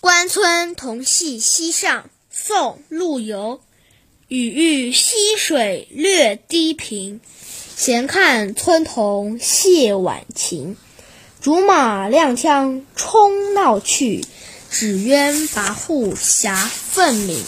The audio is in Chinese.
关村童戏溪上，宋·陆游。雨欲溪水略低平，闲看村童谢晚晴。竹马踉跄冲闹去，纸鸢跋扈侠奋鸣。